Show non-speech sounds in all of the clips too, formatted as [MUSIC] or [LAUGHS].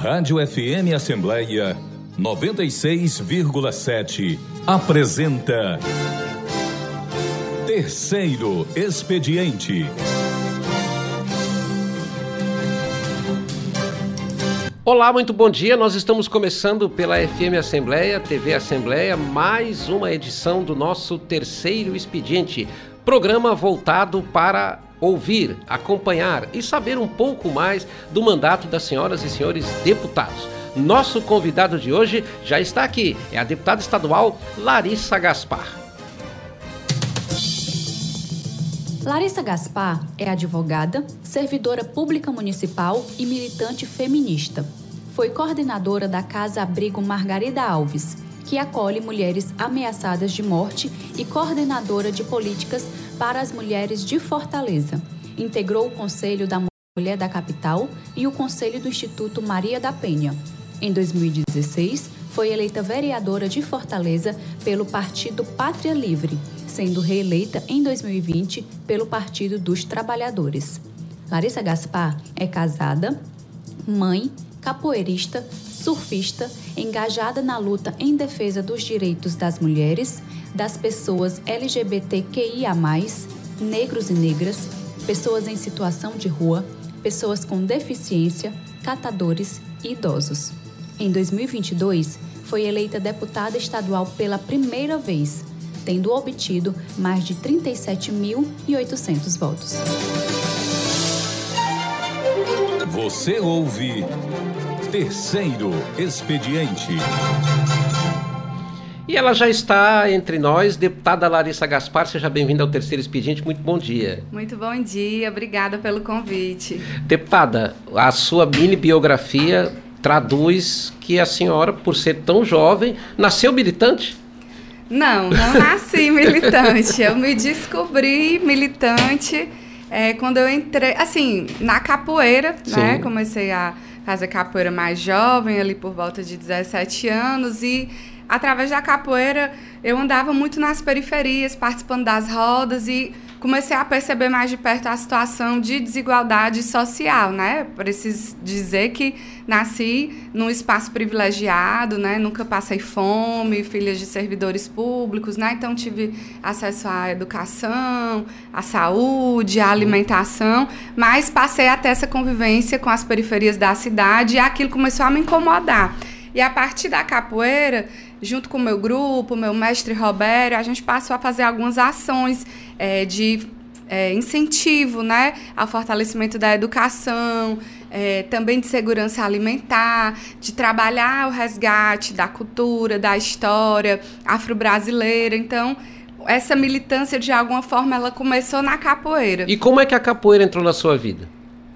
Rádio FM Assembleia 96,7 apresenta Terceiro Expediente. Olá, muito bom dia. Nós estamos começando pela FM Assembleia, TV Assembleia, mais uma edição do nosso Terceiro Expediente, programa voltado para ouvir, acompanhar e saber um pouco mais do mandato das senhoras e senhores deputados. Nosso convidado de hoje já está aqui, é a deputada estadual Larissa Gaspar. Larissa Gaspar é advogada, servidora pública municipal e militante feminista. Foi coordenadora da Casa Abrigo Margarida Alves, que acolhe mulheres ameaçadas de morte e coordenadora de políticas para as mulheres de Fortaleza. Integrou o Conselho da Mulher da Capital e o Conselho do Instituto Maria da Penha. Em 2016, foi eleita vereadora de Fortaleza pelo Partido Pátria Livre, sendo reeleita em 2020 pelo Partido dos Trabalhadores. Larissa Gaspar é casada, mãe, capoeirista, surfista, engajada na luta em defesa dos direitos das mulheres, das pessoas LGBTQIA, negros e negras, pessoas em situação de rua, pessoas com deficiência, catadores e idosos. Em 2022, foi eleita deputada estadual pela primeira vez, tendo obtido mais de 37.800 votos. Você ouve Terceiro Expediente. E ela já está entre nós, deputada Larissa Gaspar, seja bem-vinda ao Terceiro Expediente, muito bom dia. Muito bom dia, obrigada pelo convite. Deputada, a sua mini biografia traduz que a senhora, por ser tão jovem, nasceu militante? Não, não nasci militante, eu me descobri militante é, quando eu entrei, assim, na capoeira, né? Sim. né, comecei a fazer capoeira mais jovem, ali por volta de 17 anos, e através da capoeira eu andava muito nas periferias, participando das rodas e comecei a perceber mais de perto a situação de desigualdade social, né? Preciso dizer que nasci num espaço privilegiado, né? Nunca passei fome, filha de servidores públicos, né? Então tive acesso à educação, à saúde, à alimentação, mas passei até essa convivência com as periferias da cidade e aquilo começou a me incomodar. E a partir da capoeira, junto com o meu grupo, meu mestre Roberto, a gente passou a fazer algumas ações é, de é, incentivo né, ao fortalecimento da educação, é, também de segurança alimentar, de trabalhar o resgate da cultura, da história afro-brasileira. Então, essa militância, de alguma forma, ela começou na capoeira. E como é que a capoeira entrou na sua vida?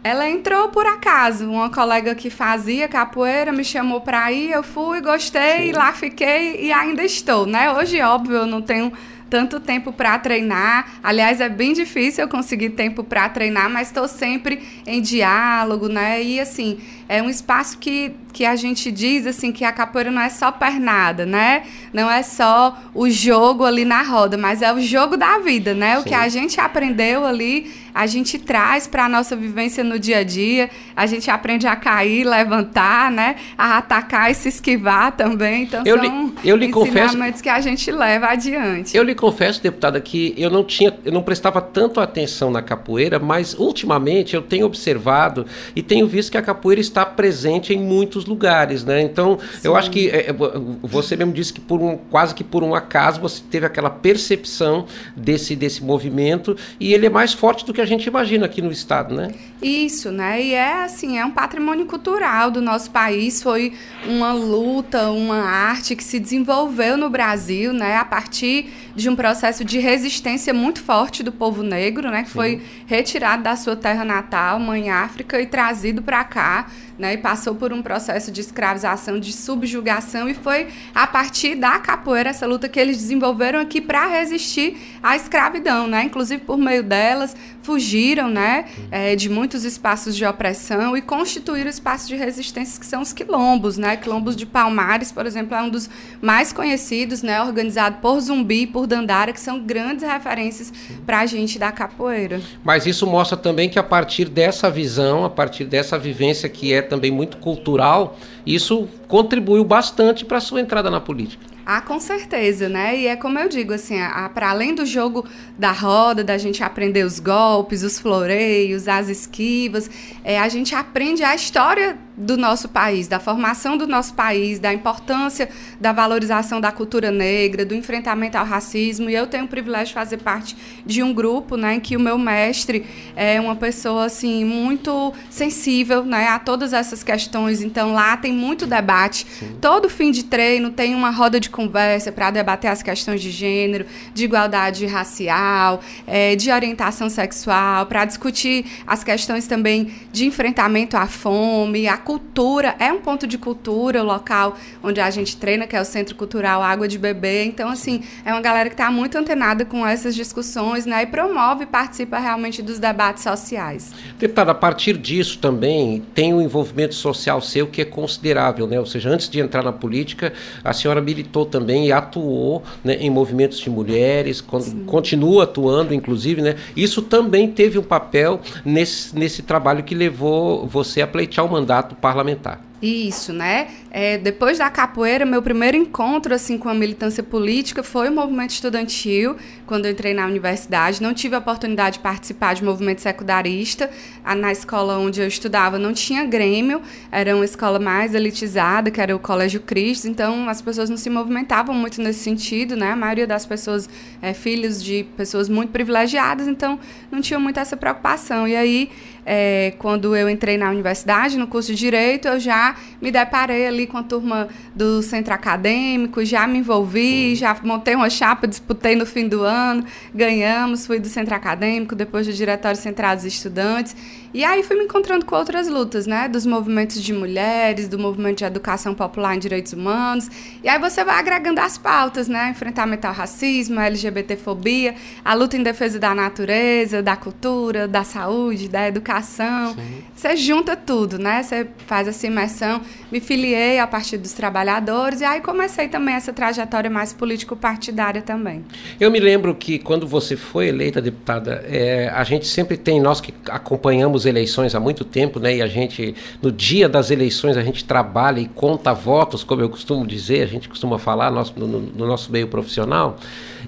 Ela entrou por acaso. Uma colega que fazia capoeira me chamou para ir, eu fui, gostei, Sim. lá fiquei e ainda estou, né? Hoje, óbvio, eu não tenho tanto tempo para treinar. Aliás, é bem difícil eu conseguir tempo para treinar, mas estou sempre em diálogo, né? E assim, é um espaço que, que a gente diz assim que a capoeira não é só pernada, né? Não é só o jogo ali na roda, mas é o jogo da vida, né? Sim. O que a gente aprendeu ali, a gente traz para a nossa vivência no dia a dia. A gente aprende a cair, levantar, né? A atacar e se esquivar também. Então eu são li, eu lhe ensinamentos confesso, que a gente leva adiante. Eu lhe confesso, deputada, que eu não tinha, eu não prestava tanto atenção na capoeira, mas ultimamente eu tenho observado e tenho visto que a capoeira está está presente em muitos lugares, né? Então, Sim. eu acho que é, é você mesmo disse que por um quase que por um acaso você teve aquela percepção desse desse movimento e ele é mais forte do que a gente imagina aqui no estado, né? Isso, né? E é assim, é um patrimônio cultural do nosso país, foi uma luta, uma arte que se desenvolveu no Brasil, né, a partir de um processo de resistência muito forte do povo negro, né, que Sim. foi retirado da sua terra natal, mãe África, e trazido para cá né, e passou por um processo de escravização, de subjugação, e foi a partir da capoeira, essa luta que eles desenvolveram aqui para resistir à escravidão, né? Inclusive, por meio delas, fugiram né, é, de muitos espaços de opressão e constituíram espaços de resistência que são os quilombos, né? Quilombos de Palmares, por exemplo, é um dos mais conhecidos, né? Organizado por Zumbi, por por Dandara, que são grandes referências para a gente da capoeira. Mas isso mostra também que a partir dessa visão, a partir dessa vivência que é também muito cultural, isso contribuiu bastante para a sua entrada na política. Ah, com certeza, né? E é como eu digo, assim, para além do jogo da roda, da gente aprender os golpes, os floreios, as esquivas, é, a gente aprende a história do nosso país, da formação do nosso país, da importância da valorização da cultura negra, do enfrentamento ao racismo. E eu tenho o privilégio de fazer parte de um grupo, né, em que o meu mestre é uma pessoa assim muito sensível, né, a todas essas questões. Então lá tem muito debate. Sim. Todo fim de treino tem uma roda de conversa para debater as questões de gênero, de igualdade racial, é, de orientação sexual, para discutir as questões também de enfrentamento à fome, à cultura, é um ponto de cultura, o local onde a gente treina, que é o Centro Cultural Água de Bebê. Então, assim, é uma galera que está muito antenada com essas discussões, né? E promove e participa realmente dos debates sociais. Deputada, a partir disso também tem um envolvimento social seu que é considerável, né? Ou seja, antes de entrar na política, a senhora militou também e atuou né, em movimentos de mulheres, con Sim. continua atuando, inclusive, né? Isso também teve um papel nesse, nesse trabalho que levou você a pleitear o mandato parlamentar. Isso, né? É, depois da capoeira, meu primeiro encontro assim com a militância política foi o movimento estudantil, quando eu entrei na universidade. Não tive a oportunidade de participar de movimento secundarista. Na escola onde eu estudava não tinha grêmio, era uma escola mais elitizada, que era o Colégio Cristo, então as pessoas não se movimentavam muito nesse sentido, né? A maioria das pessoas é filhos de pessoas muito privilegiadas, então não tinha muito essa preocupação. E aí, é, quando eu entrei na universidade, no curso de Direito, eu já me deparei ali com a turma do centro acadêmico, já me envolvi, já montei uma chapa, disputei no fim do ano, ganhamos, fui do centro acadêmico, depois do Diretório Central dos Estudantes. E aí fui me encontrando com outras lutas, né? Dos movimentos de mulheres, do movimento de educação popular em direitos humanos. E aí você vai agregando as pautas, né? Enfrentamento ao racismo, LGBTfobia, a luta em defesa da natureza, da cultura, da saúde, da educação. Sim. Você junta tudo, né? Você faz essa imersão. Me filiei a partir dos trabalhadores e aí comecei também essa trajetória mais político-partidária também. Eu me lembro que quando você foi eleita deputada, é, a gente sempre tem, nós que acompanhamos eleições há muito tempo, né? E a gente, no dia das eleições, a gente trabalha e conta votos, como eu costumo dizer, a gente costuma falar no, no, no nosso meio profissional.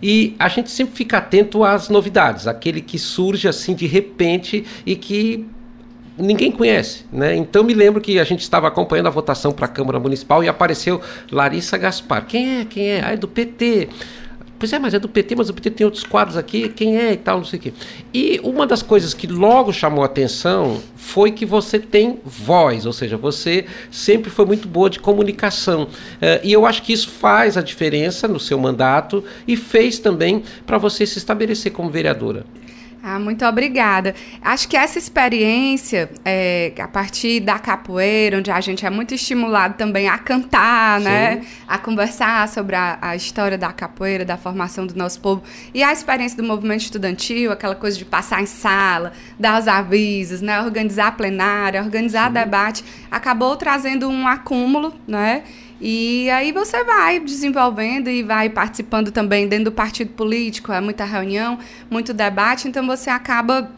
E a gente sempre fica atento às novidades, aquele que surge assim de repente e que ninguém conhece, né? Então me lembro que a gente estava acompanhando a votação para a Câmara Municipal e apareceu Larissa Gaspar. Quem é? Quem é? Ah, é do PT. Pois é, mas é do PT, mas o PT tem outros quadros aqui, quem é e tal, não sei o quê. E uma das coisas que logo chamou a atenção foi que você tem voz, ou seja, você sempre foi muito boa de comunicação. Uh, e eu acho que isso faz a diferença no seu mandato e fez também para você se estabelecer como vereadora. Ah, muito obrigada. Acho que essa experiência, é, a partir da capoeira, onde a gente é muito estimulado também a cantar, né? A conversar sobre a, a, história da capoeira, da formação do nosso povo, e a experiência do movimento estudantil, aquela coisa de passar em sala, dar os avisos, né? Organizar plenária, organizar Sim. debate, acabou trazendo um acúmulo, né? E aí você vai desenvolvendo e vai participando também dentro do partido político, é muita reunião, muito debate, então você acaba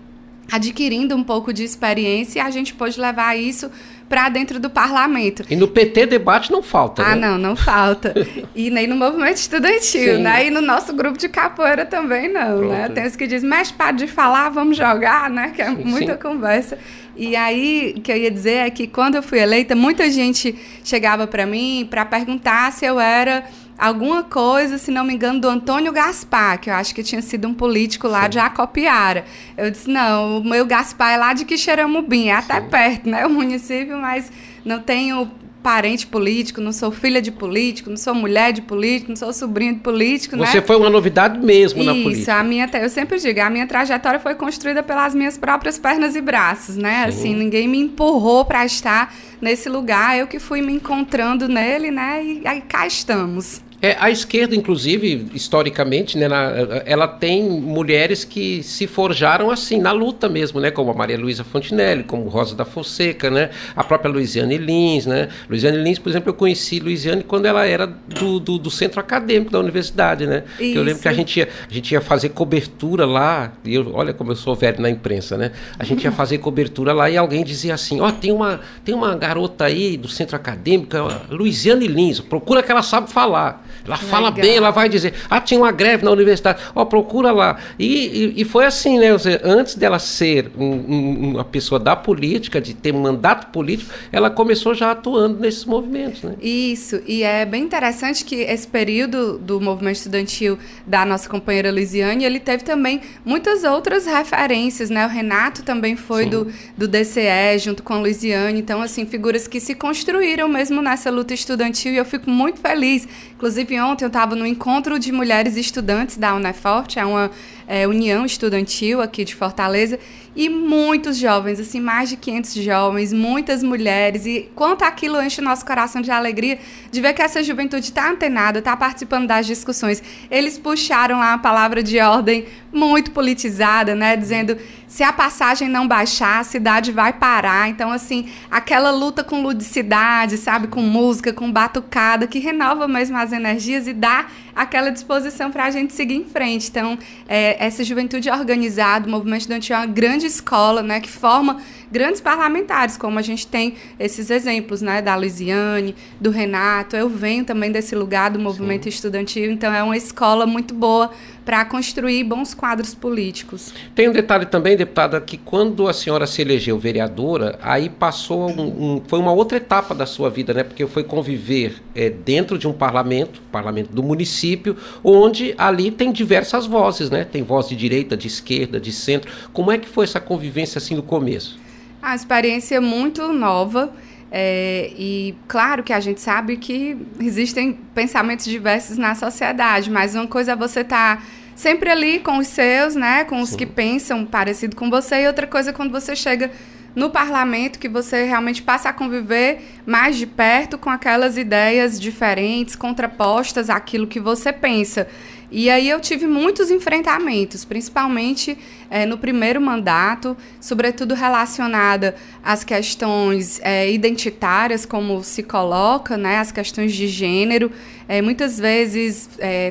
adquirindo um pouco de experiência e a gente pode levar isso para dentro do parlamento. E no PT debate não falta, Ah, né? não, não falta. [LAUGHS] e nem no movimento estudantil, Sim. né? E no nosso grupo de capoeira também não, né? Pronto. né? Tem os que dizem, mas para de falar, vamos jogar, né? Que é Sim. muita Sim. conversa. E aí, o que eu ia dizer é que quando eu fui eleita, muita gente chegava para mim para perguntar se eu era alguma coisa, se não me engano, do Antônio Gaspar, que eu acho que tinha sido um político lá Sim. de Acopiara. Eu disse, não, o meu Gaspar é lá de Quixeramobim, é até Sim. perto, né, o município, mas não tenho parente político, não sou filha de político, não sou mulher de político, não sou sobrinho de político, Você né? foi uma novidade mesmo Isso, na política. Isso, a minha, eu sempre digo, a minha trajetória foi construída pelas minhas próprias pernas e braços, né? Sim. Assim, ninguém me empurrou para estar nesse lugar, eu que fui me encontrando nele, né? E aí cá estamos. É, a esquerda, inclusive, historicamente, né, na, ela tem mulheres que se forjaram assim, na luta mesmo, né, como a Maria Luísa Fontinelli, como Rosa da Fonseca, né, a própria Luiziane Lins. Né. Luiziane Lins, por exemplo, eu conheci Luiziane quando ela era do, do, do centro acadêmico da universidade. Né, eu lembro que a gente, ia, a gente ia fazer cobertura lá, e eu, olha como eu sou velho na imprensa, né, a gente ia fazer cobertura lá e alguém dizia assim, ó, oh, tem, uma, tem uma garota aí do centro acadêmico, Luiziane Lins, procura que ela sabe falar. Ela Legal. fala bem, ela vai dizer, ah, tinha uma greve na universidade, ó, oh, procura lá. E, e, e, foi assim, né? Antes dela ser um, um, uma pessoa da política, de ter um mandato político, ela começou já atuando nesses movimentos, né? Isso, e é bem interessante que esse período do movimento estudantil da nossa companheira Luiziane, ele teve também muitas outras referências, né? O Renato também foi do, do DCE, junto com a Luiziane, então, assim, figuras que se construíram mesmo nessa luta estudantil, e eu fico muito feliz. Inclusive, ontem eu estava no encontro de mulheres estudantes da Uneforte, é uma é, união estudantil aqui de Fortaleza, e muitos jovens, assim, mais de 500 jovens, muitas mulheres, e quanto aquilo enche o nosso coração de alegria de ver que essa juventude está antenada, está participando das discussões. Eles puxaram lá a palavra de ordem muito politizada, né, dizendo se a passagem não baixar, a cidade vai parar. Então, assim, aquela luta com ludicidade, sabe, com música, com batucada, que renova mesmo as energias e dá aquela disposição para a gente seguir em frente. Então, é, essa juventude organizada, o movimento estudantil é uma grande escola, né, que forma grandes parlamentares, como a gente tem esses exemplos, né, da Luiziane, do Renato. Eu venho também desse lugar do movimento Sim. estudantil, então é uma escola muito boa para construir bons quadros políticos. Tem um detalhe também, deputada, que quando a senhora se elegeu vereadora, aí passou um, um, foi uma outra etapa da sua vida, né? Porque foi conviver é, dentro de um parlamento, parlamento do município, onde ali tem diversas vozes, né? Tem voz de direita, de esquerda, de centro. Como é que foi essa convivência assim no começo? A experiência é muito nova. É, e claro que a gente sabe que existem pensamentos diversos na sociedade, mas uma coisa é você estar tá sempre ali com os seus, né, com os Sim. que pensam parecido com você, e outra coisa é quando você chega no parlamento que você realmente passa a conviver mais de perto com aquelas ideias diferentes, contrapostas àquilo que você pensa. E aí eu tive muitos enfrentamentos, principalmente é, no primeiro mandato, sobretudo relacionada às questões é, identitárias, como se coloca, né, as questões de gênero. É, muitas vezes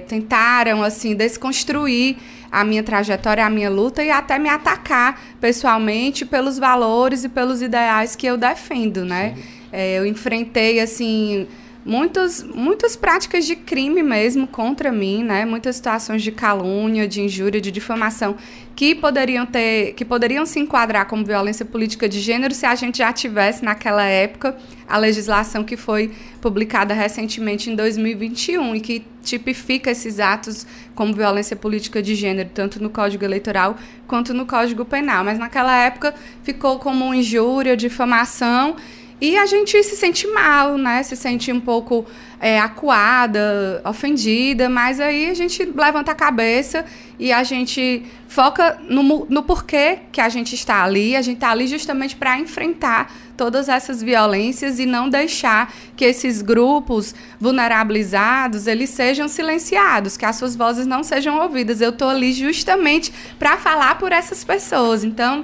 tentaram assim desconstruir a minha trajetória, a minha luta e até me atacar pessoalmente pelos valores e pelos ideais que eu defendo, né? eu enfrentei assim muitos, muitas práticas de crime mesmo contra mim, né? Muitas situações de calúnia, de injúria, de difamação que poderiam ter, que poderiam se enquadrar como violência política de gênero se a gente já tivesse naquela época a legislação que foi publicada recentemente em 2021 e que tipifica esses atos como violência política de gênero, tanto no Código Eleitoral quanto no Código Penal. Mas naquela época ficou como injúria, difamação e a gente se sente mal, né? Se sente um pouco é, acuada, ofendida, mas aí a gente levanta a cabeça e a gente foca no, no porquê que a gente está ali. A gente está ali justamente para enfrentar todas essas violências e não deixar que esses grupos vulnerabilizados eles sejam silenciados, que as suas vozes não sejam ouvidas. Eu estou ali justamente para falar por essas pessoas. Então,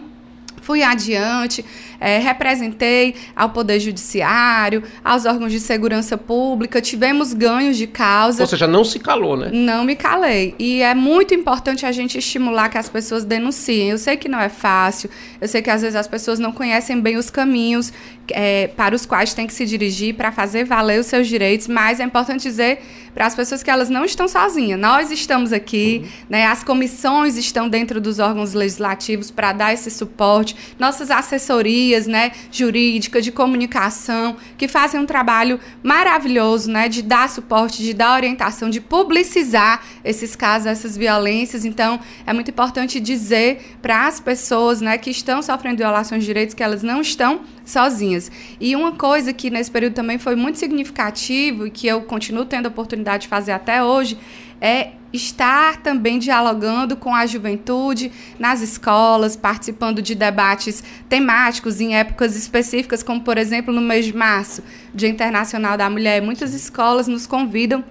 fui adiante é, representei ao Poder Judiciário, aos órgãos de segurança pública, tivemos ganhos de causa. Ou seja, não se calou, né? Não me calei. E é muito importante a gente estimular que as pessoas denunciem. Eu sei que não é fácil, eu sei que às vezes as pessoas não conhecem bem os caminhos é, para os quais tem que se dirigir para fazer valer os seus direitos, mas é importante dizer para as pessoas que elas não estão sozinhas. Nós estamos aqui, uhum. né, as comissões estão dentro dos órgãos legislativos para dar esse suporte, nossas assessorias né, jurídica, de comunicação, que fazem um trabalho maravilhoso, né, de dar suporte, de dar orientação, de publicizar esses casos, essas violências. Então, é muito importante dizer para as pessoas, né, que estão sofrendo violações de direitos que elas não estão sozinhas. E uma coisa que nesse período também foi muito significativo e que eu continuo tendo a oportunidade de fazer até hoje é estar também dialogando com a juventude nas escolas, participando de debates temáticos em épocas específicas, como por exemplo no mês de março, Dia Internacional da Mulher. Muitas escolas nos convidam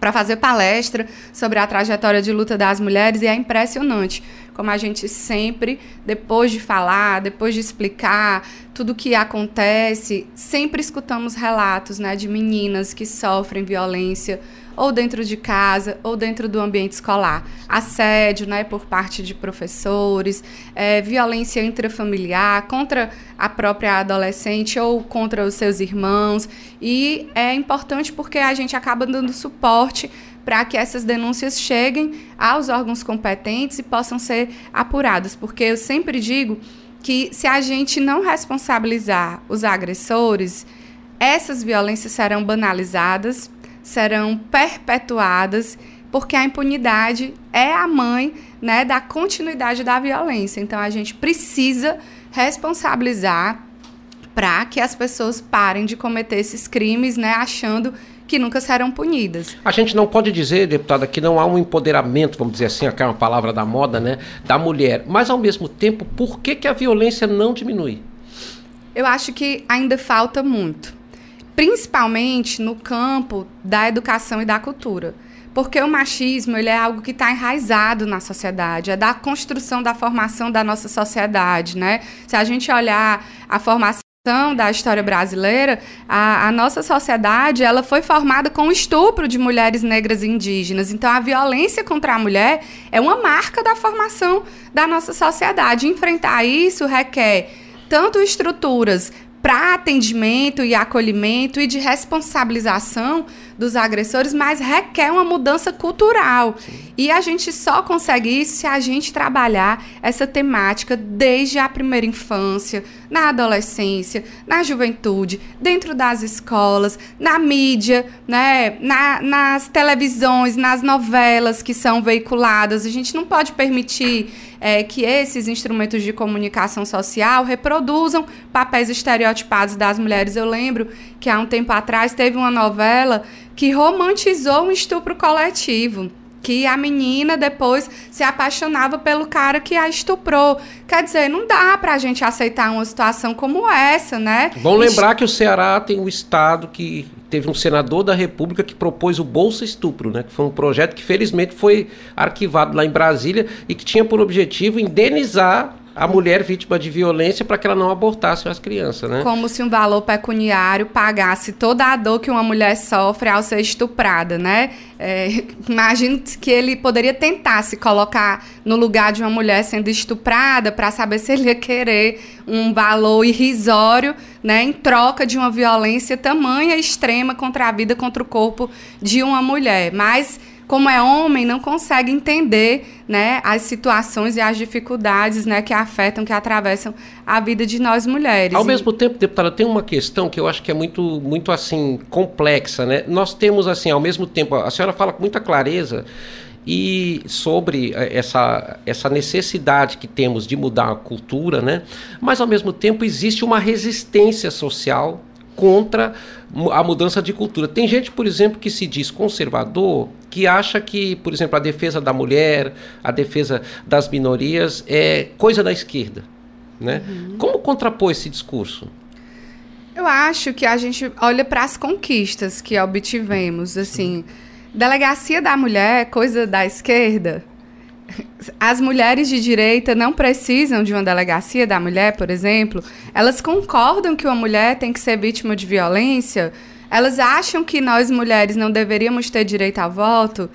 para fazer palestra sobre a trajetória de luta das mulheres e é impressionante como a gente sempre, depois de falar, depois de explicar tudo o que acontece, sempre escutamos relatos né, de meninas que sofrem violência ou dentro de casa ou dentro do ambiente escolar. Assédio né, por parte de professores, é, violência intrafamiliar contra a própria adolescente ou contra os seus irmãos. E é importante porque a gente acaba dando suporte para que essas denúncias cheguem aos órgãos competentes e possam ser apuradas. Porque eu sempre digo que se a gente não responsabilizar os agressores, essas violências serão banalizadas, serão perpetuadas, porque a impunidade é a mãe né, da continuidade da violência. Então a gente precisa responsabilizar para que as pessoas parem de cometer esses crimes, né, achando que nunca serão punidas. A gente não pode dizer, deputada, que não há um empoderamento, vamos dizer assim, aqui é uma palavra da moda, né, da mulher. Mas ao mesmo tempo, por que, que a violência não diminui? Eu acho que ainda falta muito, principalmente no campo da educação e da cultura. Porque o machismo ele é algo que está enraizado na sociedade, é da construção da formação da nossa sociedade, né? Se a gente olhar a formação da história brasileira, a, a, nossa sociedade ela foi formada com o estupro de mulheres negras e indígenas. Então, a violência contra a mulher é uma marca da formação da nossa sociedade. Enfrentar isso requer tanto estruturas para atendimento e acolhimento e de responsabilização dos agressores, mas requer uma mudança cultural. Sim. E a gente só consegue isso se a gente trabalhar essa temática desde a primeira infância, na adolescência, na juventude, dentro das escolas, na mídia, né, na, nas televisões, nas novelas que são veiculadas. A gente não pode permitir é, que esses instrumentos de comunicação social reproduzam papéis estereotipados das mulheres. Eu lembro que há um tempo atrás teve uma novela que romantizou um estupro coletivo que a menina depois se apaixonava pelo cara que a estuprou. Quer dizer, não dá para a gente aceitar uma situação como essa, né? Bom lembrar que o Ceará tem um estado que teve um senador da República que propôs o Bolsa Estupro, né? Que foi um projeto que felizmente foi arquivado lá em Brasília e que tinha por objetivo indenizar a mulher vítima de violência para que ela não abortasse as crianças, né? Como se um valor pecuniário pagasse toda a dor que uma mulher sofre ao ser estuprada, né? É, [LAUGHS] imagino que ele poderia tentar se colocar no lugar de uma mulher sendo estuprada para saber se ele ia querer um valor irrisório, né, em troca de uma violência tamanha extrema contra a vida, contra o corpo de uma mulher. Mas como é homem, não consegue entender né, as situações e as dificuldades né, que afetam, que atravessam a vida de nós mulheres. Ao e... mesmo tempo, deputada, tem uma questão que eu acho que é muito, muito assim, complexa. Né? Nós temos, assim, ao mesmo tempo, a senhora fala com muita clareza e sobre eh, essa, essa necessidade que temos de mudar a cultura, né? mas ao mesmo tempo existe uma resistência social contra a mudança de cultura. Tem gente, por exemplo, que se diz conservador, que acha que, por exemplo, a defesa da mulher, a defesa das minorias é coisa da esquerda. Né? Uhum. Como contrapor esse discurso? Eu acho que a gente olha para as conquistas que obtivemos, assim, delegacia da mulher, coisa da esquerda as mulheres de direita não precisam de uma delegacia da mulher, por exemplo. Elas concordam que uma mulher tem que ser vítima de violência. Elas acham que nós mulheres não deveríamos ter direito a voto.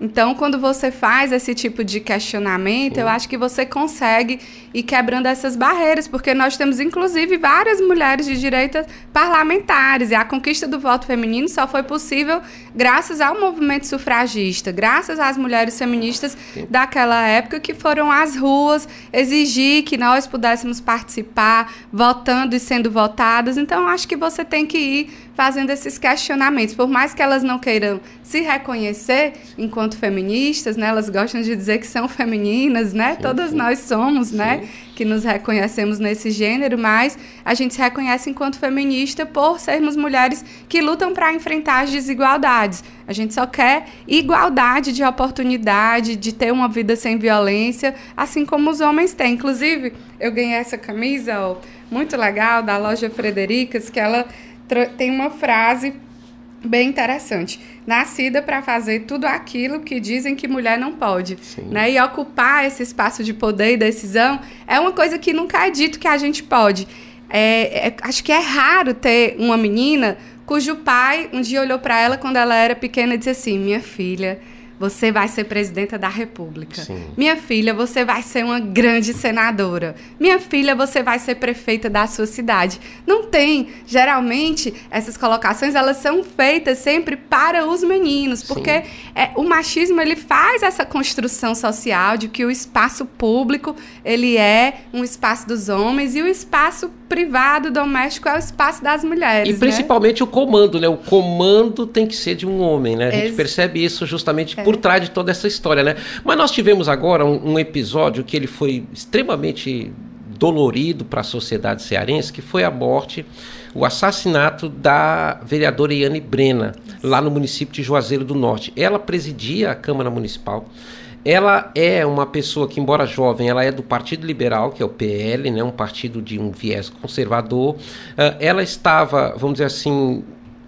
Então, quando você faz esse tipo de questionamento, eu acho que você consegue ir quebrando essas barreiras, porque nós temos, inclusive, várias mulheres de direita parlamentares, e a conquista do voto feminino só foi possível graças ao movimento sufragista, graças às mulheres feministas Sim. daquela época que foram às ruas exigir que nós pudéssemos participar, votando e sendo votadas. Então, acho que você tem que ir fazendo esses questionamentos. Por mais que elas não queiram se reconhecer enquanto feministas, né? Elas gostam de dizer que são femininas, né? Sim, Todas sim. nós somos, né? sim. né? Que nos reconhecemos nesse gênero, mas a gente se reconhece enquanto feminista por sermos mulheres que lutam para enfrentar as desigualdades. A gente só quer igualdade de oportunidade, de ter uma vida sem violência, assim como os homens têm. Inclusive, eu ganhei essa camisa ó, muito legal da loja Fredericas, que ela tem uma frase bem interessante. Nascida para fazer tudo aquilo que dizem que mulher não pode. Né? E ocupar esse espaço de poder e decisão é uma coisa que nunca é dito que a gente pode. É, é, acho que é raro ter uma menina cujo pai um dia olhou para ela quando ela era pequena e disse assim: Minha filha você vai ser presidenta da República. Sim. Minha filha, você vai ser uma grande senadora. Minha filha, você vai ser prefeita da sua cidade. Não tem. Geralmente, essas colocações elas são feitas sempre para os meninos, porque é, o machismo ele faz essa construção social de que o espaço público ele é um espaço dos homens e o espaço privado doméstico é o espaço das mulheres. E né? principalmente né? o comando, né? O comando tem que ser de um homem, né? A gente Ex percebe isso justamente é. Por trás de toda essa história, né? Mas nós tivemos agora um, um episódio que ele foi extremamente dolorido para a sociedade cearense, que foi a morte, o assassinato da vereadora Iane Brena, lá no município de Juazeiro do Norte. Ela presidia a Câmara Municipal ela é uma pessoa que, embora jovem, ela é do Partido Liberal, que é o PL, né, um partido de um viés conservador. Uh, ela estava, vamos dizer assim,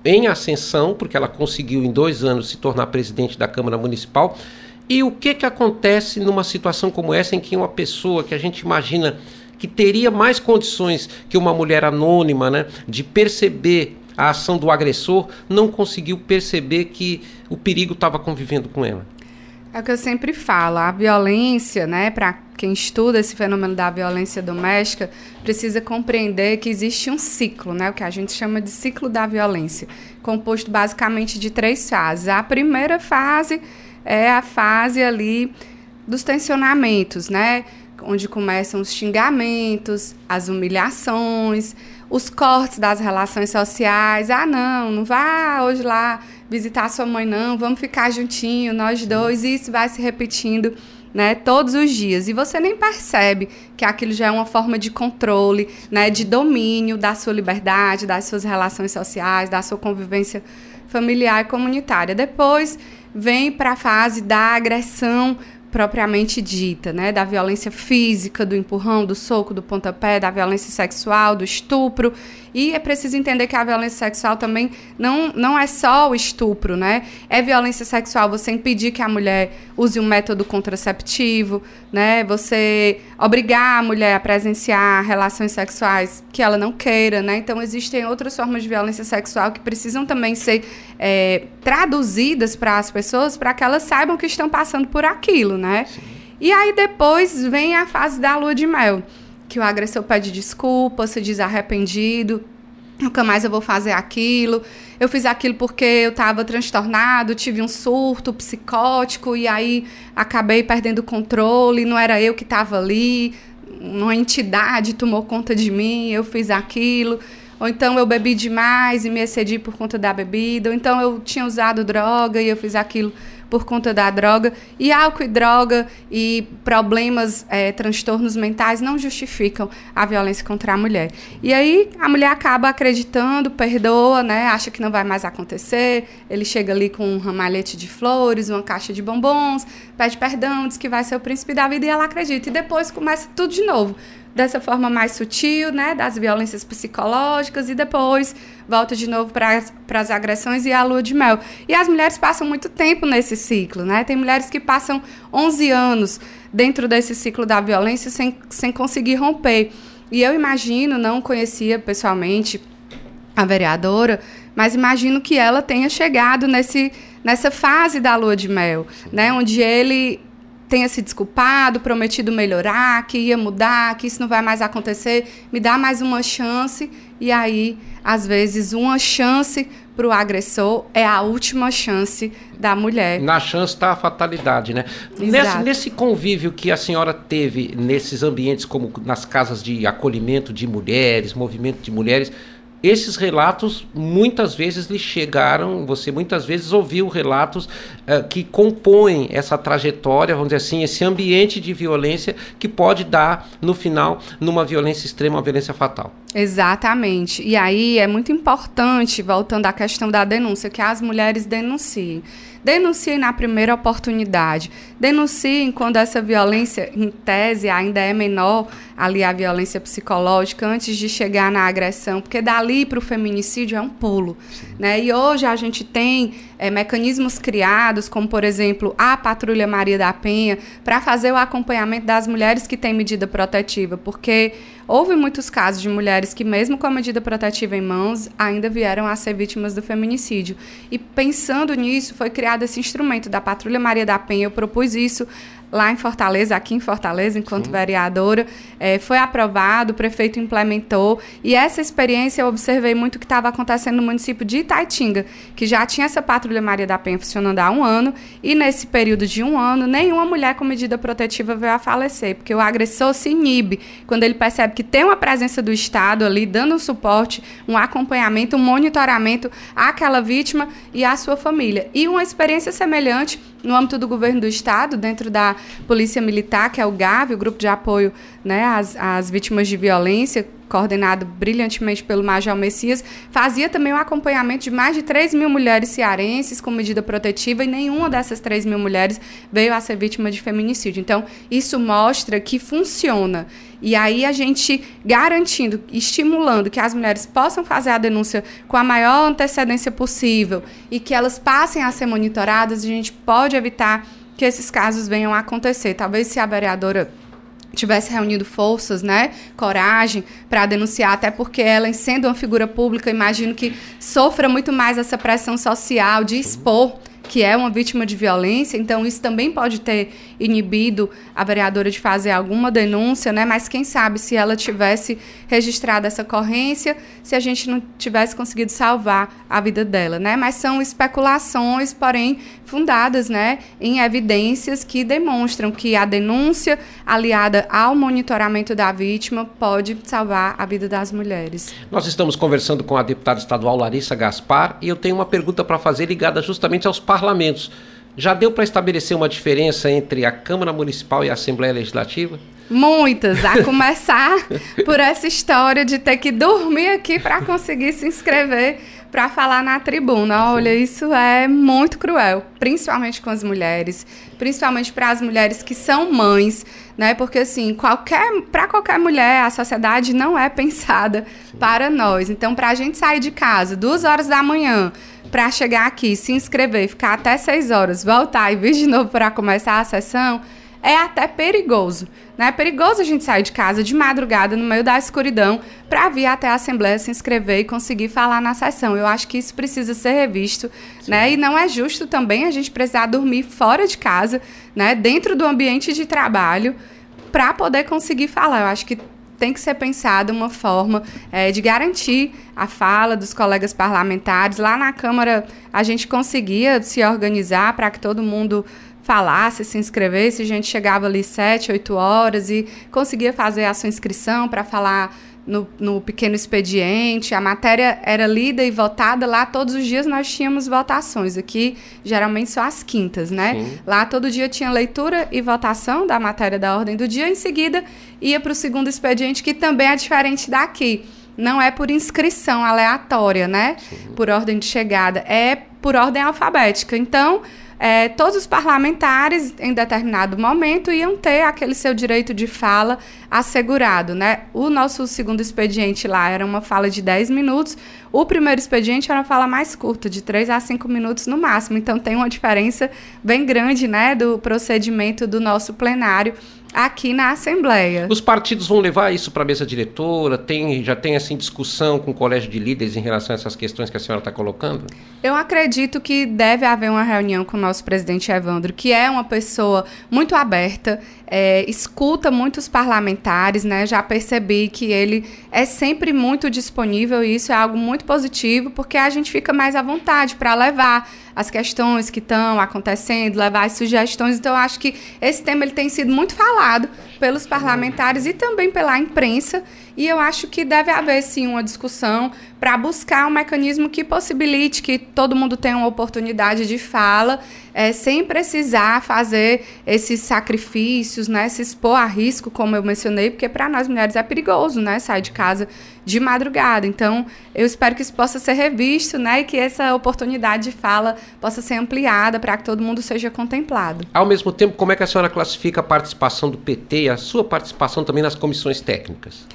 em ascensão, porque ela conseguiu em dois anos se tornar presidente da Câmara Municipal. E o que, que acontece numa situação como essa, em que uma pessoa que a gente imagina que teria mais condições que uma mulher anônima, né, de perceber a ação do agressor, não conseguiu perceber que o perigo estava convivendo com ela? É o que eu sempre falo, a violência, né, para quem estuda esse fenômeno da violência doméstica, precisa compreender que existe um ciclo, né, o que a gente chama de ciclo da violência, composto basicamente de três fases. A primeira fase é a fase ali dos tensionamentos, né, onde começam os xingamentos, as humilhações, os cortes das relações sociais. Ah, não, não vá hoje lá visitar sua mãe, não, vamos ficar juntinho, nós dois, e isso vai se repetindo. Né, todos os dias. E você nem percebe que aquilo já é uma forma de controle, né, de domínio da sua liberdade, das suas relações sociais, da sua convivência familiar e comunitária. Depois vem para a fase da agressão propriamente dita, né, da violência física, do empurrão, do soco, do pontapé, da violência sexual, do estupro. E é preciso entender que a violência sexual também não, não é só o estupro, né? É violência sexual você impedir que a mulher use um método contraceptivo, né? Você obrigar a mulher a presenciar relações sexuais que ela não queira, né? Então existem outras formas de violência sexual que precisam também ser é, traduzidas para as pessoas para que elas saibam que estão passando por aquilo, né? Né? Sim. E aí depois vem a fase da lua de mel, que o agressor pede desculpa, se diz arrependido, nunca mais eu vou fazer aquilo. Eu fiz aquilo porque eu estava transtornado, tive um surto psicótico e aí acabei perdendo o controle, não era eu que estava ali, uma entidade tomou conta de mim, eu fiz aquilo. Ou então eu bebi demais e me excedi por conta da bebida, ou então eu tinha usado droga e eu fiz aquilo por conta da droga. E álcool e droga e problemas, é, transtornos mentais não justificam a violência contra a mulher. E aí a mulher acaba acreditando, perdoa, né? Acha que não vai mais acontecer. Ele chega ali com um ramalhete de flores, uma caixa de bombons, pede perdão, diz que vai ser o príncipe da vida e ela acredita. E depois começa tudo de novo dessa forma mais sutil, né, das violências psicológicas, e depois volta de novo para as agressões e a lua de mel. E as mulheres passam muito tempo nesse ciclo, né? Tem mulheres que passam 11 anos dentro desse ciclo da violência sem, sem conseguir romper. E eu imagino, não conhecia pessoalmente a vereadora, mas imagino que ela tenha chegado nesse, nessa fase da lua de mel, né, onde ele tenha se desculpado, prometido melhorar, que ia mudar, que isso não vai mais acontecer, me dá mais uma chance. E aí, às vezes, uma chance para o agressor é a última chance da mulher. Na chance está a fatalidade, né? Nesse, nesse, convívio que a senhora teve nesses ambientes, como nas casas de acolhimento de mulheres, movimento de mulheres, esses relatos muitas vezes lhe chegaram, você muitas vezes ouviu relatos uh, que compõem essa trajetória, vamos dizer assim, esse ambiente de violência que pode dar, no final, numa violência extrema, uma violência fatal. Exatamente. E aí é muito importante, voltando à questão da denúncia, que as mulheres denunciem. Denunciem na primeira oportunidade. Denunciem quando essa violência, em tese, ainda é menor, ali a violência psicológica, antes de chegar na agressão, porque dali para o feminicídio é um pulo. Né? E hoje a gente tem é, mecanismos criados, como, por exemplo, a Patrulha Maria da Penha, para fazer o acompanhamento das mulheres que têm medida protetiva, porque houve muitos casos de mulheres que, mesmo com a medida protetiva em mãos, ainda vieram a ser vítimas do feminicídio. E pensando nisso, foi criado criado esse instrumento da Patrulha Maria da Penha. Eu propus isso lá em Fortaleza, aqui em Fortaleza, enquanto Sim. vereadora, é, foi aprovado, o prefeito implementou, e essa experiência eu observei muito que estava acontecendo no município de Itaitinga, que já tinha essa patrulha Maria da Penha funcionando há um ano, e nesse período de um ano, nenhuma mulher com medida protetiva veio a falecer, porque o agressor se inibe quando ele percebe que tem uma presença do Estado ali, dando um suporte, um acompanhamento, um monitoramento àquela vítima e à sua família. E uma experiência semelhante no âmbito do governo do Estado, dentro da Polícia Militar, que é o GAV, o Grupo de Apoio né, às, às Vítimas de Violência, coordenado brilhantemente pelo Major Messias, fazia também o um acompanhamento de mais de 3 mil mulheres cearenses com medida protetiva e nenhuma dessas 3 mil mulheres veio a ser vítima de feminicídio. Então, isso mostra que funciona. E aí a gente garantindo, estimulando que as mulheres possam fazer a denúncia com a maior antecedência possível e que elas passem a ser monitoradas, a gente pode evitar que esses casos venham a acontecer. Talvez se a vereadora tivesse reunido forças, né, coragem para denunciar, até porque ela, sendo uma figura pública, imagino que sofra muito mais essa pressão social de expor que é uma vítima de violência, então isso também pode ter inibido a vereadora de fazer alguma denúncia, né? Mas quem sabe se ela tivesse registrado essa ocorrência, se a gente não tivesse conseguido salvar a vida dela, né? Mas são especulações, porém fundadas, né, em evidências que demonstram que a denúncia aliada ao monitoramento da vítima pode salvar a vida das mulheres. Nós estamos conversando com a deputada estadual Larissa Gaspar e eu tenho uma pergunta para fazer ligada justamente aos parlamentos. Já deu para estabelecer uma diferença entre a Câmara Municipal e a Assembleia Legislativa? Muitas, a [LAUGHS] começar por essa história de ter que dormir aqui para conseguir se inscrever para falar na tribuna. Olha, isso é muito cruel, principalmente com as mulheres, principalmente para as mulheres que são mães, né? Porque assim, qualquer para qualquer mulher a sociedade não é [LAUGHS] pensada para nós. Então, para a gente sair de casa duas horas da manhã para chegar aqui, se inscrever, ficar até seis horas, voltar e vir de novo para começar a sessão, é até perigoso. Né? É perigoso a gente sair de casa de madrugada, no meio da escuridão, para vir até a Assembleia se inscrever e conseguir falar na sessão. Eu acho que isso precisa ser revisto. Né? E não é justo também a gente precisar dormir fora de casa, né? dentro do ambiente de trabalho, para poder conseguir falar. Eu acho que tem que ser pensada uma forma é, de garantir a fala dos colegas parlamentares. Lá na Câmara, a gente conseguia se organizar para que todo mundo falasse, se inscrevesse. A gente chegava ali sete, oito horas e conseguia fazer a sua inscrição para falar no, no, pequeno expediente, a matéria era lida e votada. Lá todos os dias nós tínhamos votações. Aqui, geralmente, só às quintas, né? Sim. Lá todo dia tinha leitura e votação da matéria da ordem do dia. Em seguida, ia para o segundo expediente, que também é diferente daqui. Não é por inscrição aleatória, né? Sim. Por ordem de chegada. É por ordem alfabética. Então é, todos os parlamentares, em determinado momento, iam ter aquele seu direito de fala assegurado. Né? O nosso segundo expediente lá era uma fala de 10 minutos, o primeiro expediente era uma fala mais curta, de 3 a 5 minutos no máximo. Então, tem uma diferença bem grande né, do procedimento do nosso plenário aqui na Assembleia. Os partidos vão levar isso para a mesa diretora? Tem, já tem assim discussão com o colégio de líderes em relação a essas questões que a senhora está colocando? Eu acredito que deve haver uma reunião com o nosso presidente Evandro, que é uma pessoa muito aberta, é, escuta muitos parlamentares, né? Já percebi que ele é sempre muito disponível e isso é algo muito positivo, porque a gente fica mais à vontade para levar as questões que estão acontecendo, levar as sugestões. Então, acho que esse tema ele tem sido muito falado pelos parlamentares e também pela imprensa. E eu acho que deve haver, sim, uma discussão para buscar um mecanismo que possibilite que todo mundo tenha uma oportunidade de fala, é, sem precisar fazer esse sacrifício benefícios, né? Se expor a risco, como eu mencionei, porque para nós mulheres é perigoso, né? Sair de casa de madrugada. Então, eu espero que isso possa ser revisto, né? E que essa oportunidade de fala possa ser ampliada para que todo mundo seja contemplado. Ao mesmo tempo, como é que a senhora classifica a participação do PT e a sua participação também nas comissões técnicas?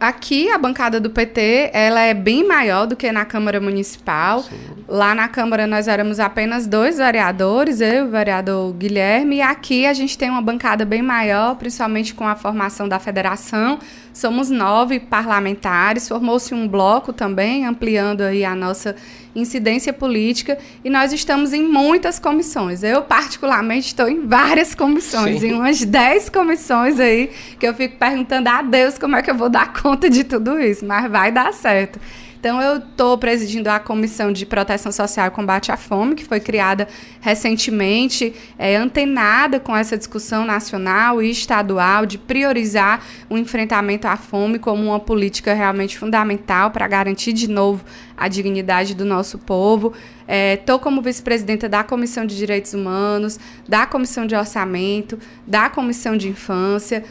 Aqui a bancada do PT ela é bem maior do que na Câmara Municipal. Sim. Lá na Câmara nós éramos apenas dois vereadores, eu e o vereador Guilherme, e aqui a gente tem uma bancada bem maior, principalmente com a formação da federação. Somos nove parlamentares, formou-se um bloco também, ampliando aí a nossa incidência política e nós estamos em muitas comissões. Eu, particularmente, estou em várias comissões, Sim. em umas 10 comissões aí, que eu fico perguntando a Deus como é que eu vou dar conta de tudo isso, mas vai dar certo. Então, eu estou presidindo a Comissão de Proteção Social e Combate à Fome, que foi criada recentemente, é, antenada com essa discussão nacional e estadual de priorizar o enfrentamento à fome como uma política realmente fundamental para garantir, de novo, a dignidade do nosso povo. Estou é, como vice-presidenta da Comissão de Direitos Humanos, da Comissão de Orçamento, da Comissão de Infância.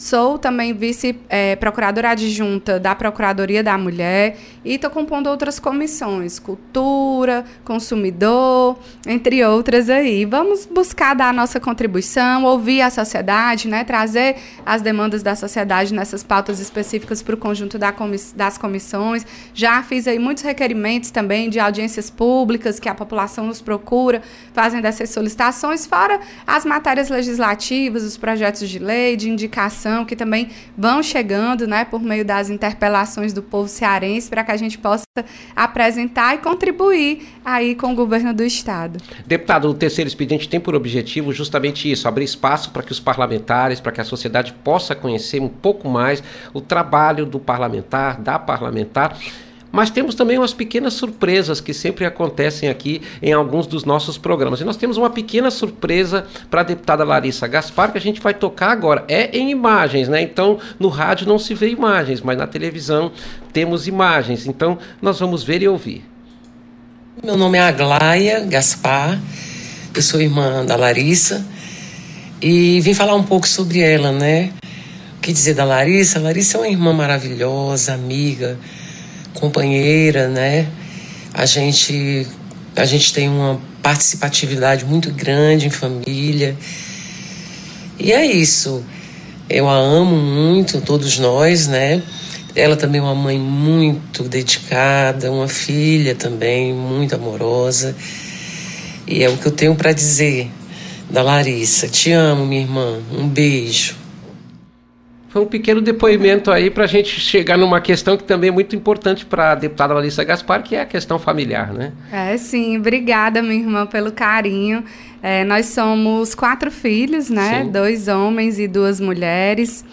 Sou também vice-procuradora é, adjunta da Procuradoria da Mulher e estou compondo outras comissões, cultura, consumidor, entre outras aí. Vamos buscar dar a nossa contribuição, ouvir a sociedade, né, trazer as demandas da sociedade nessas pautas específicas para o conjunto da comiss das comissões. Já fiz aí muitos requerimentos também de audiências públicas que a população nos procura, fazem dessas solicitações, fora as matérias legislativas, os projetos de lei, de indicação que também vão chegando, né, por meio das interpelações do povo cearense, para que a gente possa apresentar e contribuir aí com o governo do estado. Deputado, o terceiro expediente tem por objetivo justamente isso, abrir espaço para que os parlamentares, para que a sociedade possa conhecer um pouco mais o trabalho do parlamentar, da parlamentar mas temos também umas pequenas surpresas que sempre acontecem aqui em alguns dos nossos programas. E nós temos uma pequena surpresa para a deputada Larissa Gaspar que a gente vai tocar agora. É em imagens, né? Então, no rádio não se vê imagens, mas na televisão temos imagens. Então, nós vamos ver e ouvir. Meu nome é Aglaia Gaspar, eu sou irmã da Larissa e vim falar um pouco sobre ela, né? O que dizer da Larissa? A Larissa é uma irmã maravilhosa, amiga companheira, né? A gente, a gente tem uma participatividade muito grande em família. E é isso. Eu a amo muito, todos nós, né? Ela também é uma mãe muito dedicada, uma filha também muito amorosa. E é o que eu tenho para dizer da Larissa. Te amo, minha irmã. Um beijo. Foi um pequeno depoimento aí para a gente chegar numa questão que também é muito importante para a deputada Larissa Gaspar, que é a questão familiar, né? É, sim. Obrigada, minha irmã, pelo carinho. É, nós somos quatro filhos, né? Sim. Dois homens e duas mulheres.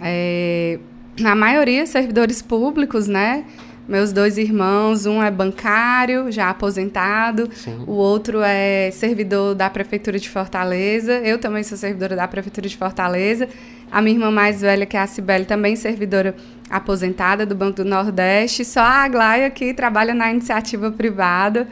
É, a maioria servidores públicos, né? Meus dois irmãos, um é bancário, já aposentado, Sim. o outro é servidor da Prefeitura de Fortaleza. Eu também sou servidora da Prefeitura de Fortaleza. A minha irmã mais velha, que é a Cibele, também servidora aposentada do Banco do Nordeste. Só a Aglaia que trabalha na iniciativa privada,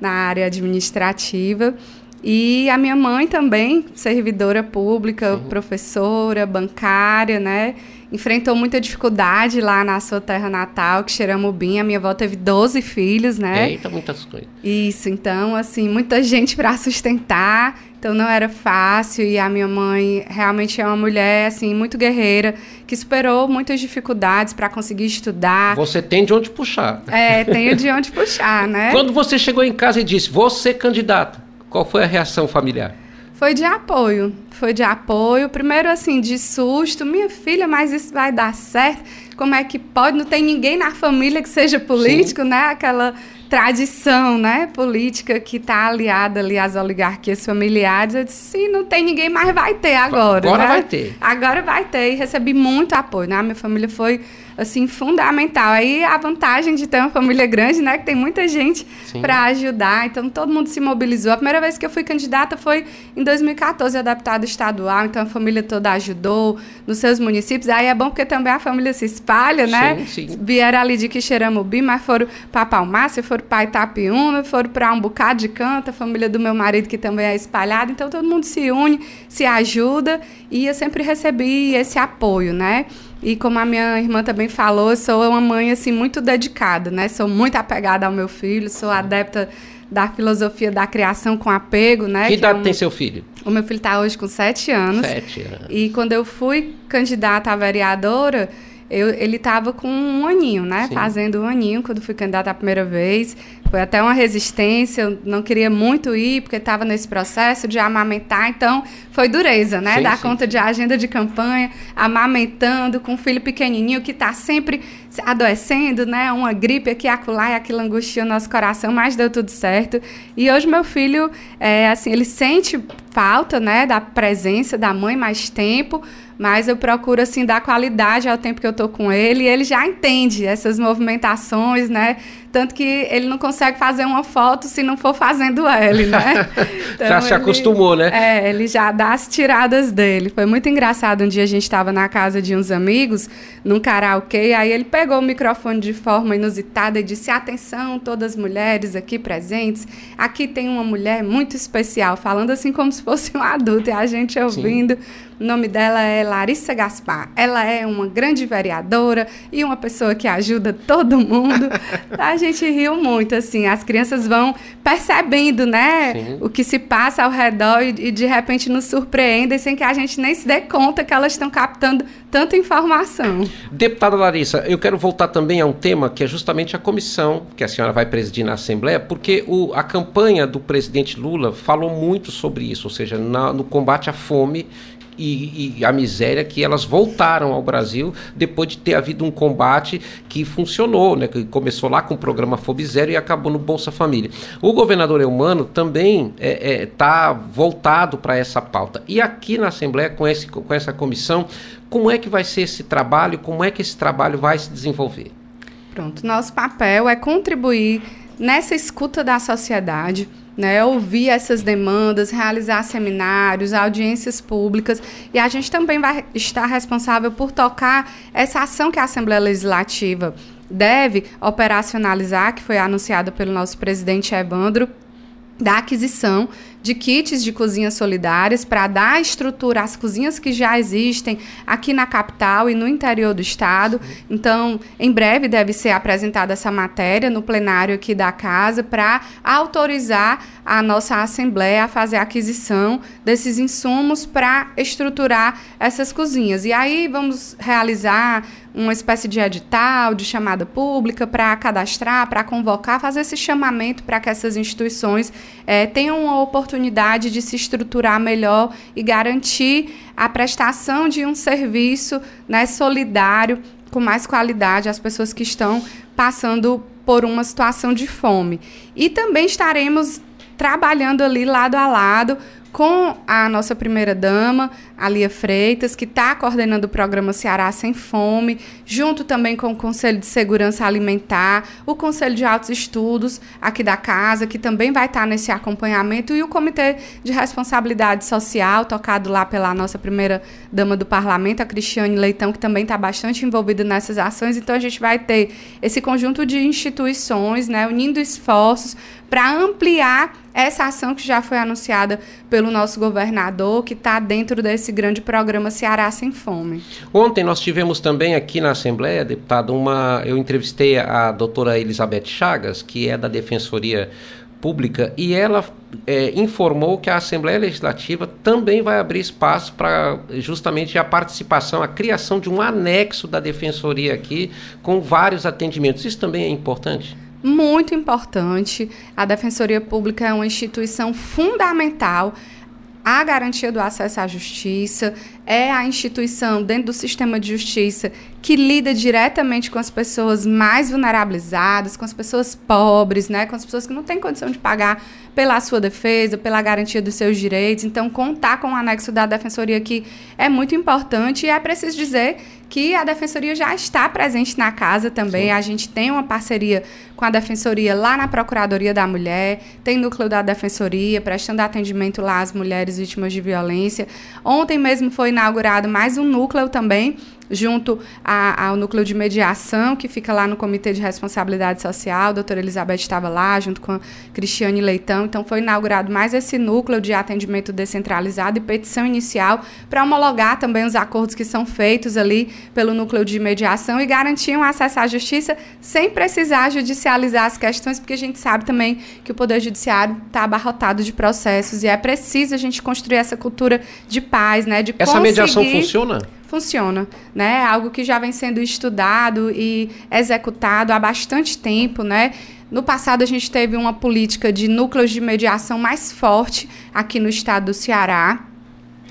na área administrativa. E a minha mãe também, servidora pública, Sim. professora, bancária, né? enfrentou muita dificuldade lá na sua terra natal, que Xeramubim. A minha avó teve 12 filhos, né? Eita, muitas coisas. Isso, então, assim, muita gente para sustentar. Então não era fácil e a minha mãe realmente é uma mulher assim muito guerreira que superou muitas dificuldades para conseguir estudar. Você tem de onde puxar. É, tenho de onde puxar, né? [LAUGHS] Quando você chegou em casa e disse: "Vou ser candidata", qual foi a reação familiar? Foi de apoio. Foi de apoio. Primeiro, assim, de susto. Minha filha, mas isso vai dar certo? Como é que pode? Não tem ninguém na família que seja político, Sim. né? Aquela tradição né, política que está aliada ali às oligarquias familiares. Eu disse, sim, não tem ninguém, mas vai ter agora. Agora né? vai ter. Agora vai ter. E recebi muito apoio. Né? Minha família foi assim, fundamental. Aí a vantagem de ter uma família grande, né? Que tem muita gente para ajudar. Então todo mundo se mobilizou. A primeira vez que eu fui candidata foi em 2014 a deputada estadual. Então a família toda ajudou nos seus municípios. Aí é bom porque também a família se espalha, né? Sim. Vieram ali de Quixeramobim, mas foram para Palmácia, foram foram para Itapiúna, foram para um bocado de canto, a família do meu marido que também é espalhada, então todo mundo se une, se ajuda e eu sempre recebi esse apoio, né? E como a minha irmã também falou, eu sou uma mãe assim muito dedicada, né? Sou muito apegada ao meu filho, sou adepta da filosofia da criação com apego, né? Que, que idade é um... tem seu filho? O meu filho está hoje com sete anos. Sete anos. E quando eu fui candidata a vereadora, eu, ele estava com um aninho, né? Sim. Fazendo um aninho quando fui candidata a primeira vez. Foi até uma resistência, eu não queria muito ir, porque estava nesse processo de amamentar, então foi dureza, né? Sim, Dar sim. conta de agenda de campanha, amamentando, com um filho pequenininho que está sempre adoecendo, né? Uma gripe aqui, acolá, e aquilo angustia o nosso coração, mas deu tudo certo. E hoje meu filho, é, assim, ele sente falta, né? Da presença da mãe mais tempo, mas eu procuro assim dar qualidade ao tempo que eu tô com ele e ele já entende essas movimentações, né? Tanto que ele não consegue fazer uma foto se não for fazendo L, né? Então, [LAUGHS] já se ele, acostumou, né? É, ele já dá as tiradas dele. Foi muito engraçado. Um dia a gente estava na casa de uns amigos, num karaokê, aí ele pegou o microfone de forma inusitada e disse: Atenção, todas as mulheres aqui presentes. Aqui tem uma mulher muito especial, falando assim como se fosse um adulto, e a gente ouvindo. Sim. O nome dela é Larissa Gaspar. Ela é uma grande vereadora e uma pessoa que ajuda todo mundo. [LAUGHS] A gente riu muito, assim. As crianças vão percebendo, né, Sim. o que se passa ao redor e, e de repente nos surpreendem sem que a gente nem se dê conta que elas estão captando tanta informação. Deputada Larissa, eu quero voltar também a um tema que é justamente a comissão que a senhora vai presidir na Assembleia, porque o, a campanha do presidente Lula falou muito sobre isso, ou seja, na, no combate à fome e, e, a miséria que elas voltaram ao Brasil depois de ter havido um combate que funcionou, né, que começou lá com o programa Fob Zero e acabou no Bolsa Família. O governador Eumano também está é, é, tá voltado para essa pauta. E aqui na Assembleia, com, esse, com essa comissão, como é que vai ser esse trabalho, como é que esse trabalho vai se desenvolver? Pronto, nosso papel é contribuir nessa escuta da sociedade, né, ouvir essas demandas, realizar seminários, audiências públicas, e a gente também vai estar responsável por tocar essa ação que a Assembleia Legislativa deve operacionalizar, que foi anunciada pelo nosso presidente Evandro, da aquisição de kits de cozinhas solidárias para dar estrutura às cozinhas que já existem aqui na capital e no interior do estado. Então, em breve deve ser apresentada essa matéria no plenário aqui da casa para autorizar a nossa assembleia a fazer a aquisição desses insumos para estruturar essas cozinhas. E aí vamos realizar uma espécie de edital, de chamada pública para cadastrar, para convocar, fazer esse chamamento para que essas instituições é, tenham uma oportunidade de se estruturar melhor e garantir a prestação de um serviço né, solidário com mais qualidade às pessoas que estão passando por uma situação de fome. E também estaremos trabalhando ali lado a lado com a nossa primeira-dama, a Lia Freitas, que está coordenando o programa Ceará Sem Fome, junto também com o Conselho de Segurança Alimentar, o Conselho de Altos Estudos aqui da casa, que também vai estar tá nesse acompanhamento, e o Comitê de Responsabilidade Social, tocado lá pela nossa primeira-dama do Parlamento, a Cristiane Leitão, que também está bastante envolvida nessas ações. Então, a gente vai ter esse conjunto de instituições, né, unindo esforços para ampliar essa ação que já foi anunciada pelo nosso governador, que está dentro desse grande programa Ceará Sem Fome. Ontem nós tivemos também aqui na Assembleia, deputado, uma. Eu entrevistei a doutora Elizabeth Chagas, que é da Defensoria Pública, e ela é, informou que a Assembleia Legislativa também vai abrir espaço para justamente a participação, a criação de um anexo da Defensoria aqui, com vários atendimentos. Isso também é importante? Muito importante. A Defensoria Pública é uma instituição fundamental à garantia do acesso à justiça, é a instituição dentro do sistema de justiça que lida diretamente com as pessoas mais vulnerabilizadas, com as pessoas pobres, né, com as pessoas que não têm condição de pagar pela sua defesa, pela garantia dos seus direitos. Então, contar com o anexo da Defensoria aqui é muito importante e é preciso dizer que a Defensoria já está presente na casa também. Sim. A gente tem uma parceria com a Defensoria lá na Procuradoria da Mulher, tem núcleo da Defensoria prestando atendimento lá às mulheres vítimas de violência. Ontem mesmo foi inaugurado mais um núcleo também junto a, ao núcleo de mediação, que fica lá no Comitê de Responsabilidade Social. A doutora Elizabeth estava lá, junto com a Cristiane Leitão. Então, foi inaugurado mais esse núcleo de atendimento descentralizado e petição inicial para homologar também os acordos que são feitos ali pelo núcleo de mediação e garantir um acesso à justiça sem precisar judicializar as questões, porque a gente sabe também que o Poder Judiciário está abarrotado de processos e é preciso a gente construir essa cultura de paz, né? De Essa mediação funciona? Funciona, né? Algo que já vem sendo estudado e executado há bastante tempo, né? No passado a gente teve uma política de núcleos de mediação mais forte aqui no estado do Ceará.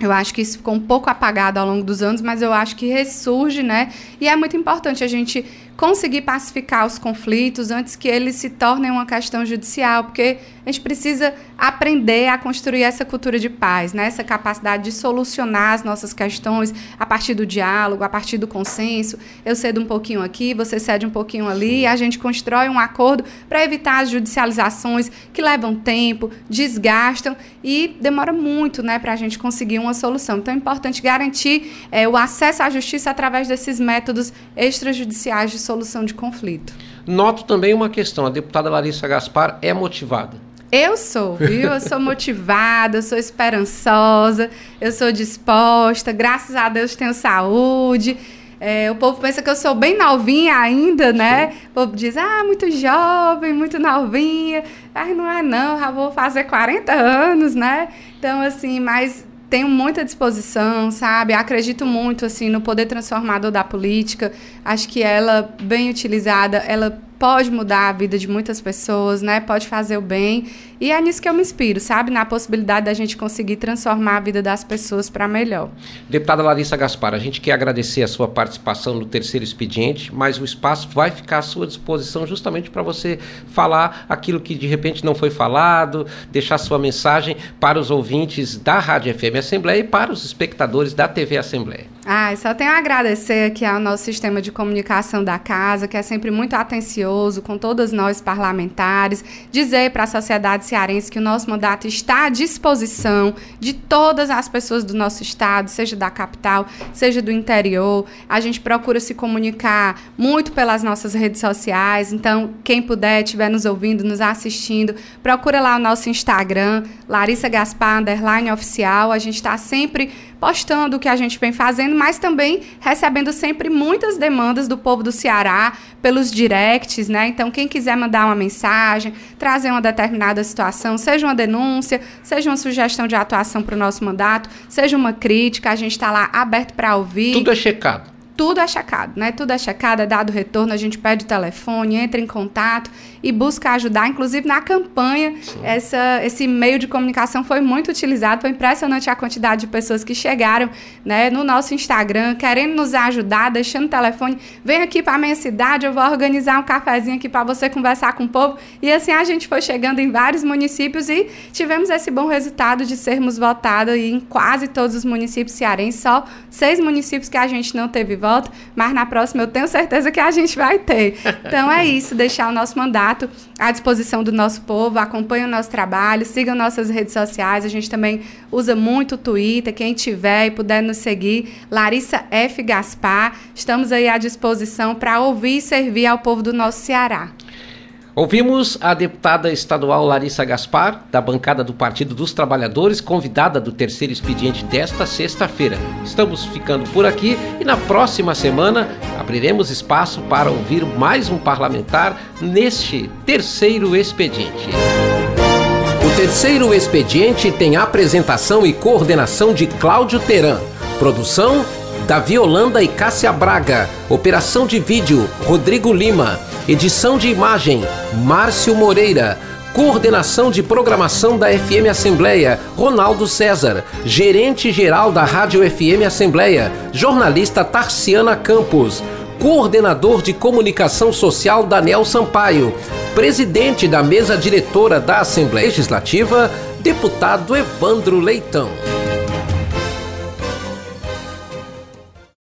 Eu acho que isso ficou um pouco apagado ao longo dos anos, mas eu acho que ressurge, né? E é muito importante a gente conseguir pacificar os conflitos antes que eles se tornem uma questão judicial, porque a gente precisa aprender a construir essa cultura de paz, né? essa capacidade de solucionar as nossas questões a partir do diálogo, a partir do consenso. Eu cedo um pouquinho aqui, você cede um pouquinho ali, e a gente constrói um acordo para evitar as judicializações que levam tempo, desgastam e demora muito né, para a gente conseguir uma solução. Então é importante garantir é, o acesso à justiça através desses métodos extrajudiciais de solução de conflito. Noto também uma questão: a deputada Larissa Gaspar é motivada. Eu sou, viu? Eu sou motivada, eu sou esperançosa, eu sou disposta, graças a Deus tenho saúde. É, o povo pensa que eu sou bem novinha ainda, né? O povo diz, ah, muito jovem, muito novinha. Ai, não é não, já vou fazer 40 anos, né? Então, assim, mas tenho muita disposição, sabe? Acredito muito assim no poder transformador da política. Acho que ela bem utilizada, ela pode mudar a vida de muitas pessoas, né? Pode fazer o bem. E é nisso que eu me inspiro, sabe? Na possibilidade da gente conseguir transformar a vida das pessoas para melhor. Deputada Larissa Gaspar, a gente quer agradecer a sua participação no terceiro expediente, mas o espaço vai ficar à sua disposição justamente para você falar aquilo que de repente não foi falado, deixar sua mensagem para os ouvintes da Rádio FM Assembleia e para os espectadores da TV Assembleia. Ah, só tenho a agradecer aqui ao nosso sistema de comunicação da casa, que é sempre muito atencioso com todos nós parlamentares, dizer para a sociedade cearense que o nosso mandato está à disposição de todas as pessoas do nosso estado, seja da capital, seja do interior. A gente procura se comunicar muito pelas nossas redes sociais, então quem puder, estiver nos ouvindo, nos assistindo, procura lá o nosso Instagram, Larissa Gaspar, underline oficial. A gente está sempre postando o que a gente vem fazendo, mas também recebendo sempre muitas demandas do povo do Ceará pelos directs, né? Então, quem quiser mandar uma mensagem, trazer uma determinada situação, seja uma denúncia, seja uma sugestão de atuação para o nosso mandato, seja uma crítica, a gente está lá aberto para ouvir. Tudo é checado tudo é checado, né? Tudo é checado, é dado retorno, a gente pede o telefone, entra em contato e busca ajudar. Inclusive, na campanha, essa, esse meio de comunicação foi muito utilizado. Foi impressionante a quantidade de pessoas que chegaram né, no nosso Instagram, querendo nos ajudar, deixando o telefone. Vem aqui para a minha cidade, eu vou organizar um cafezinho aqui para você conversar com o povo. E assim a gente foi chegando em vários municípios e tivemos esse bom resultado de sermos votados em quase todos os municípios cearenses. Só seis municípios que a gente não teve voto voto, mas na próxima eu tenho certeza que a gente vai ter. Então é isso, deixar o nosso mandato à disposição do nosso povo, acompanhe o nosso trabalho, sigam nossas redes sociais, a gente também usa muito o Twitter, quem tiver e puder nos seguir, Larissa F. Gaspar, estamos aí à disposição para ouvir e servir ao povo do nosso Ceará. Ouvimos a deputada estadual Larissa Gaspar, da bancada do Partido dos Trabalhadores, convidada do terceiro expediente desta sexta-feira. Estamos ficando por aqui e na próxima semana abriremos espaço para ouvir mais um parlamentar neste terceiro expediente. O terceiro expediente tem apresentação e coordenação de Cláudio Teran. Produção Davi Holanda e Cássia Braga. Operação de vídeo Rodrigo Lima. Edição de imagem: Márcio Moreira. Coordenação de programação da FM Assembleia, Ronaldo César. Gerente geral da Rádio FM Assembleia, jornalista Tarciana Campos. Coordenador de Comunicação Social Daniel Sampaio. Presidente da mesa diretora da Assembleia Legislativa, deputado Evandro Leitão.